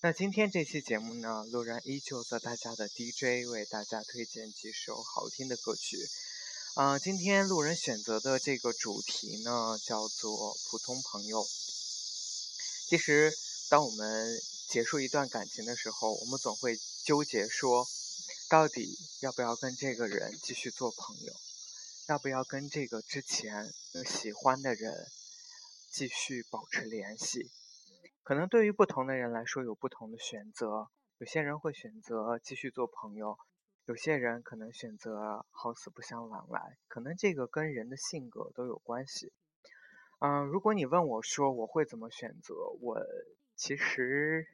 那今天这期节目呢，路人依旧做大家的 DJ，为大家推荐几首好听的歌曲。啊，今天路人选择的这个主题呢，叫做普通朋友。其实，当我们结束一段感情的时候，我们总会纠结说，到底要不要跟这个人继续做朋友，要不要跟这个之前喜欢的人继续保持联系。可能对于不同的人来说有不同的选择，有些人会选择继续做朋友，有些人可能选择好死不相往来。可能这个跟人的性格都有关系。嗯，如果你问我说我会怎么选择，我其实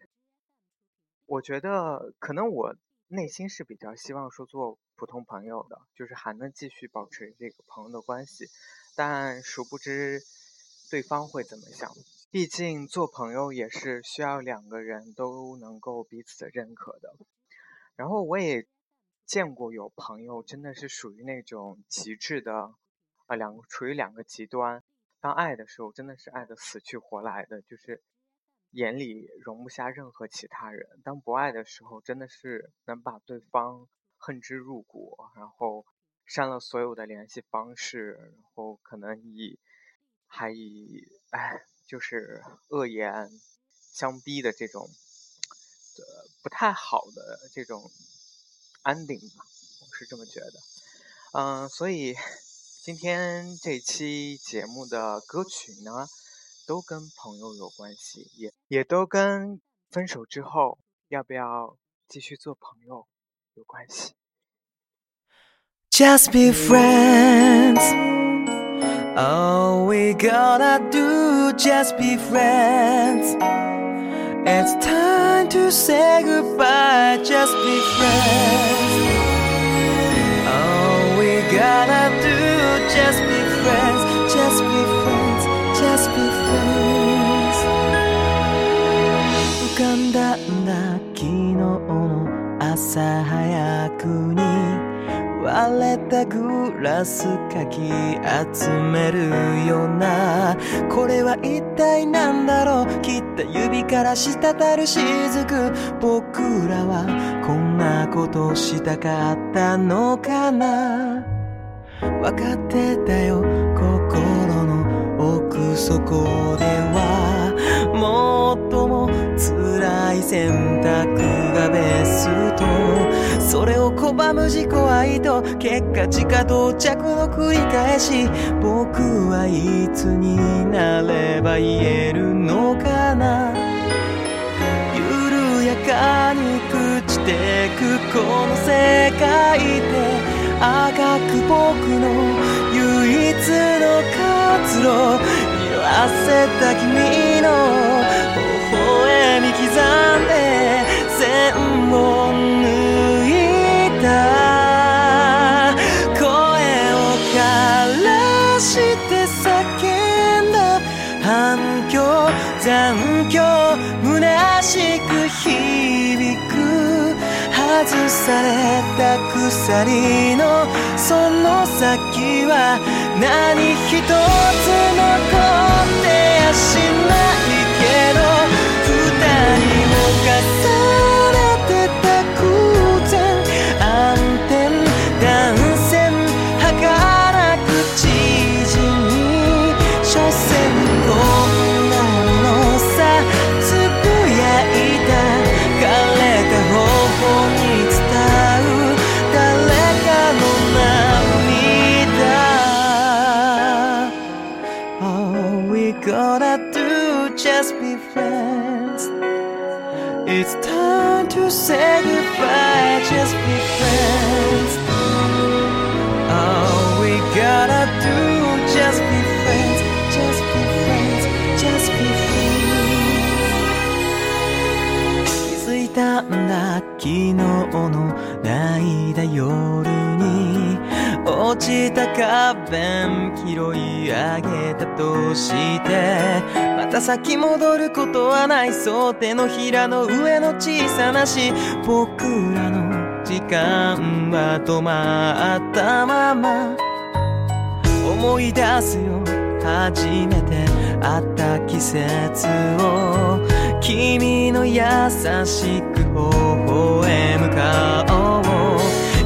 我觉得可能我内心是比较希望说做普通朋友的，就是还能继续保持这个朋友的关系，但殊不知对方会怎么想。毕竟做朋友也是需要两个人都能够彼此的认可的。然后我也见过有朋友真的是属于那种极致的，啊，两个处于两个极端。当爱的时候真的是爱的死去活来的，就是眼里容不下任何其他人；当不爱的时候真的是能把对方恨之入骨，然后删了所有的联系方式，然后可能以还以哎。就是恶言相逼的这种，呃，不太好的这种安定吧，我是这么觉得。嗯，所以今天这期节目的歌曲呢，都跟朋友有关系，也也都跟分手之后要不要继续做朋友有关系。Just be friends. All we gotta do just be friends It's time to say goodbye, just be friends All we gotta do just be friends, just be friends, just be friends 浮かんだんだ昨日の朝早くに れたグラスかき集めるような。これは一体何だろう？切った指から滴る雫僕らはこんなことしたかったのかな？分かってたよ心の奥底では。最も辛い選択がベスト。それを拒む自己愛と結果地下到着の繰り返し僕はいつになれば言えるのかな緩やかに朽ちてくこの世界で赤く僕の唯一の活路色あせた君の微笑み刻んで響く外された鎖のその先は何一つ残って足。Just be friends, just be friends, just be free 気づいた。んだ昨日の泣いた夜に落ちた壁拾い上げたとしてまた先戻ることはないそう。手のひらの上の小さなし。僕らの時間は止まったまま。思い出すよ初めて会った季節を君の優しく微笑む顔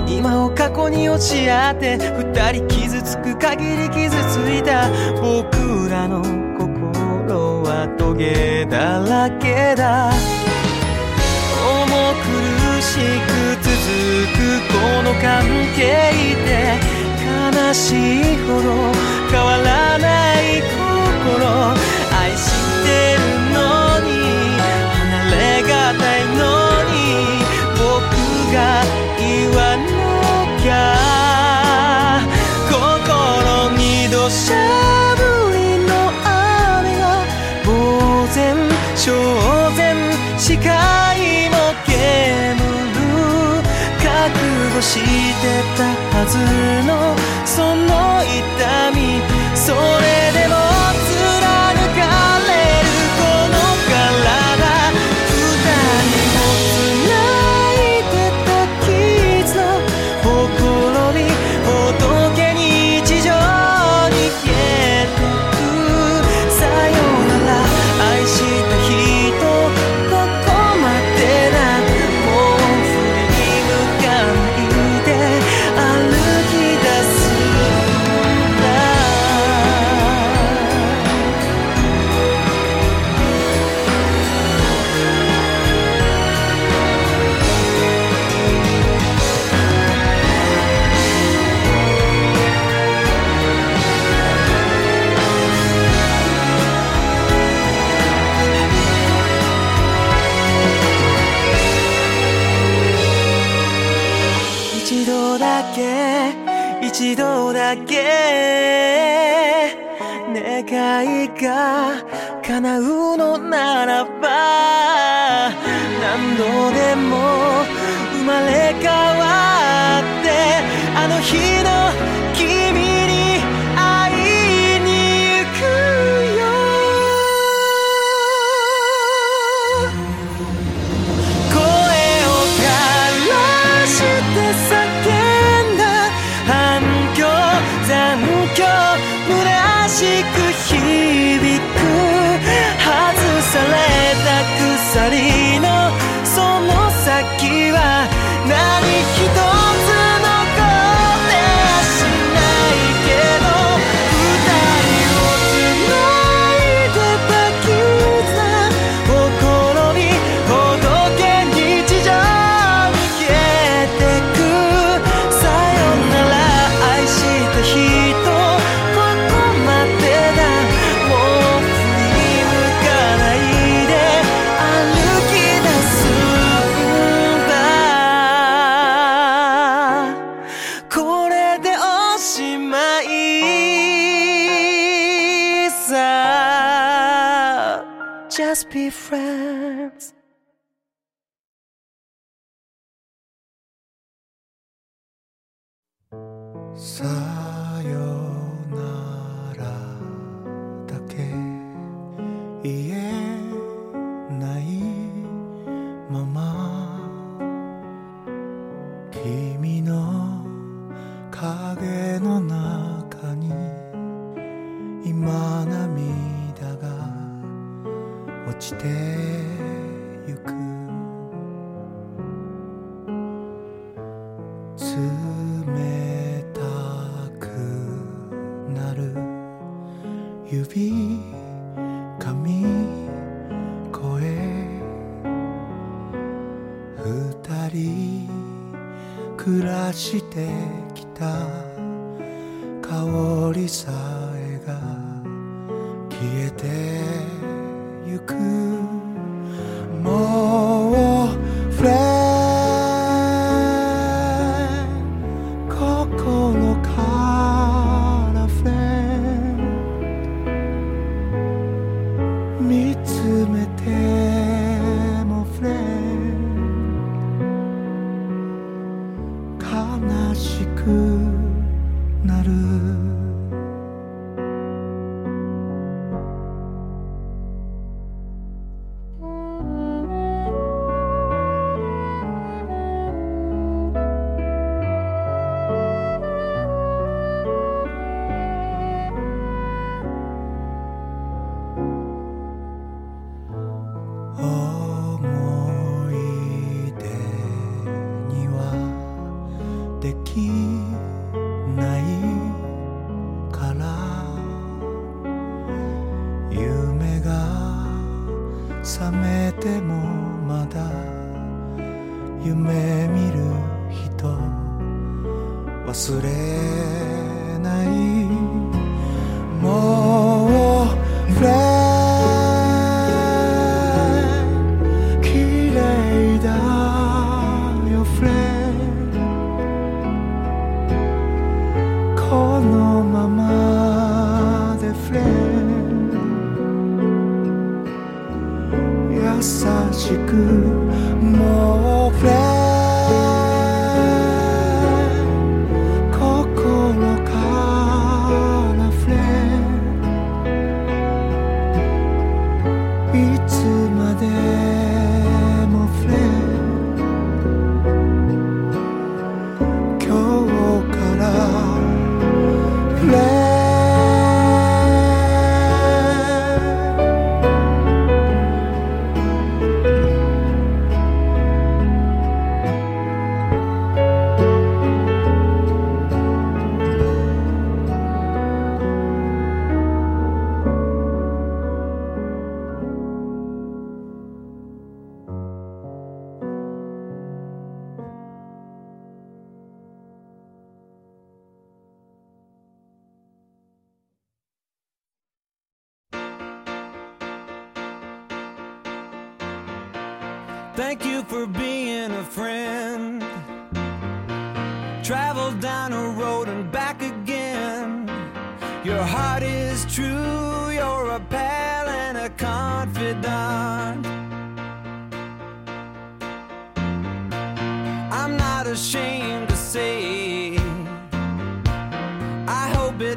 今を過去に押し合って二人傷つく限り傷ついた僕らの心はトゲだらけだ。重苦しく続くこの関係で悲しいほど変わらない心愛してるのに離れがたいのに僕が言わなきゃ心に土砂降りの雨が呆然正然視界も煙る覚悟してたはず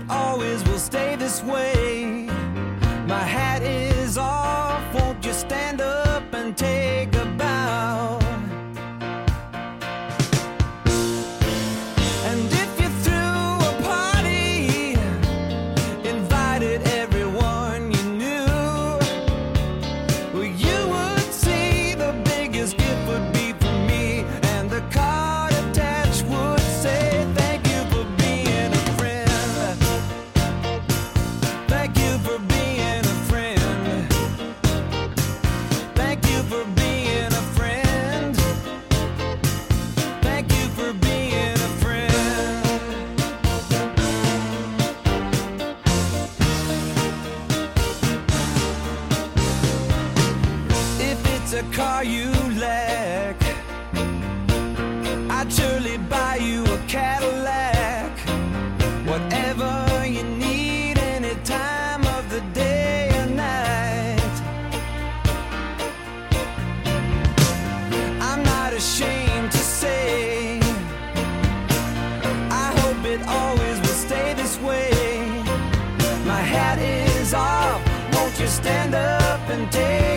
always will stay this way. you stand up and take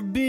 be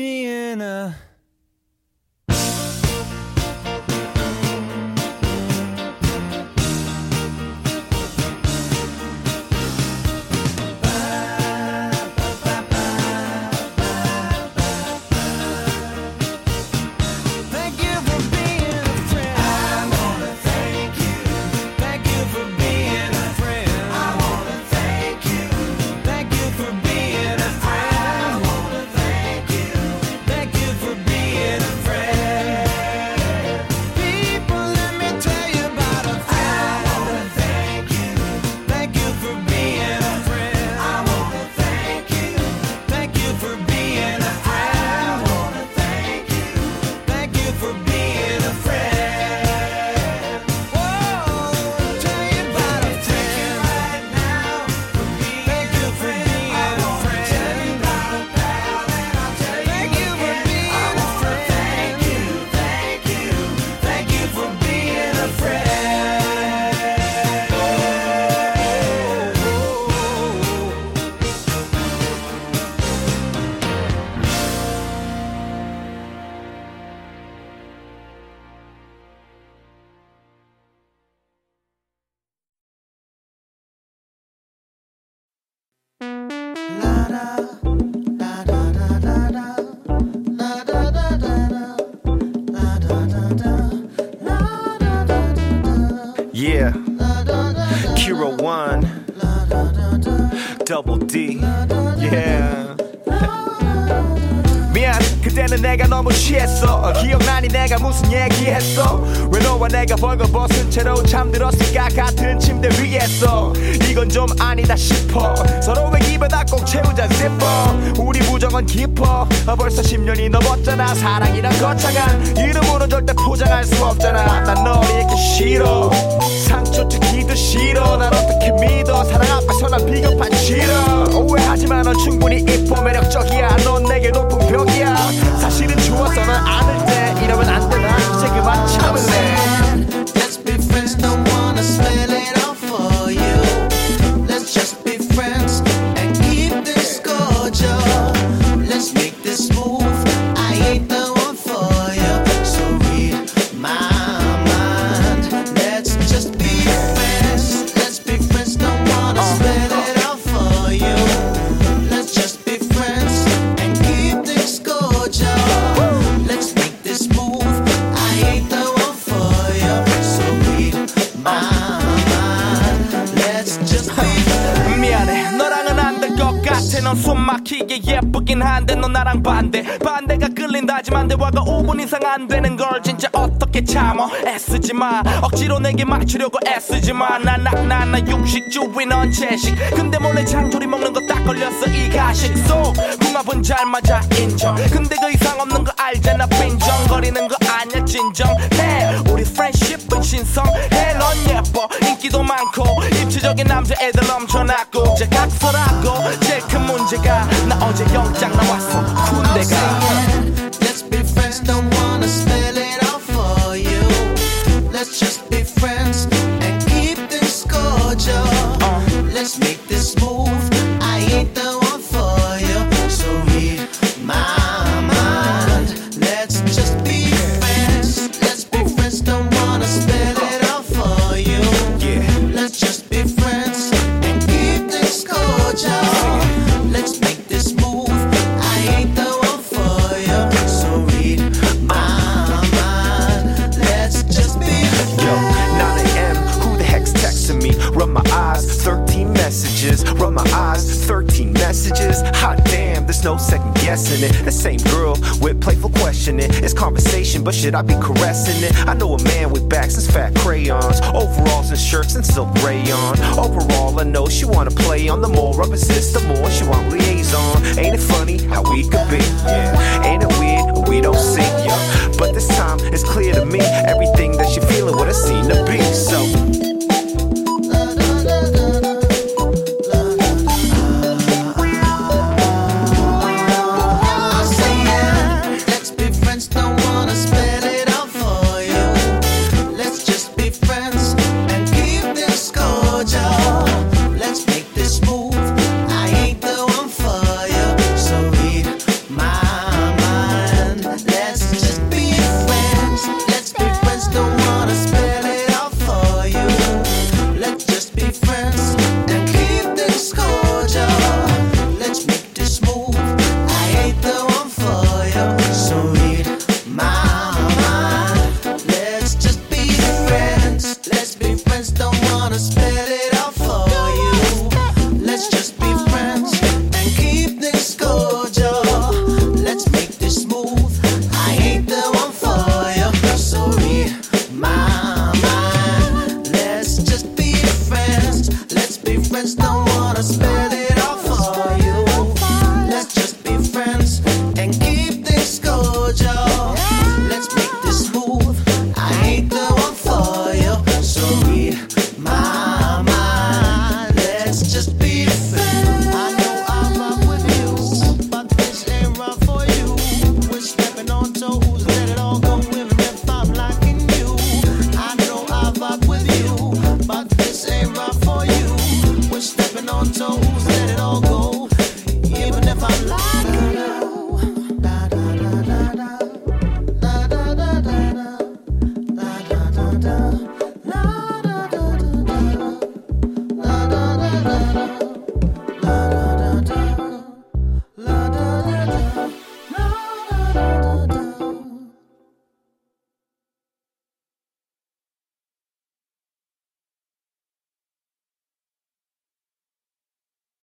취했어. 어, 기억나니 내가 무슨 얘기했어? 왜 너와 내가 벌거벗은 채로 잠들었을까? 같은 침대 위에서. 이건 좀 아니다 싶어. 서로의 입에 다 꼭 채우자 zipper. 우리 부정은 깊어. 어, 벌써 10년이 넘었잖아. 사랑이란 거창한 이름으로 절대 포장할 수 없잖아. 난 너를 잃기 싫어. 상처 주기도 싫어. 난 어떻게 믿어? 사랑 앞에서 난 비겁한 싫어. 오해하지만 넌 충분히 이뻐 매력적이야. 넌 내게 높은 벽이야. 사실은 좋아서 난때 이러면 안 되나? 이제 그만 참을래 5분 이상 안 되는 걸 진짜 어떻게 참어? 애쓰지 마. 억지로 내게 맞추려고 애쓰지 마난 낙나나 육식주의 넌 채식. 근데 몰래 장조리 먹는 거 딱 걸렸어 이 가식. 속 궁합은 잘 맞아 인정. 근데 그 이상 없는 거 알잖아 빈정거리는 거 아니야 진정해 우리 프렌십은 신성해 넌 예뻐. 인기도 많고 입체적인 남자애들 넘쳐났고. 이제 각설하고 제일 큰 문제가 나 어제 영장 나왔어. 군대가 same girl with playful questioning. It's conversation, but should I be caressing it? I know a man with backs and fat crayons, overalls and shirts and silk rayon. Overall, I know she wanna play on. The more opposites, the more she want liaison. Ain't it funny how we could be? Yeah. Ain't it weird? We don't see ya. But this time it's clear to me everything that she feeling what I seem to be. So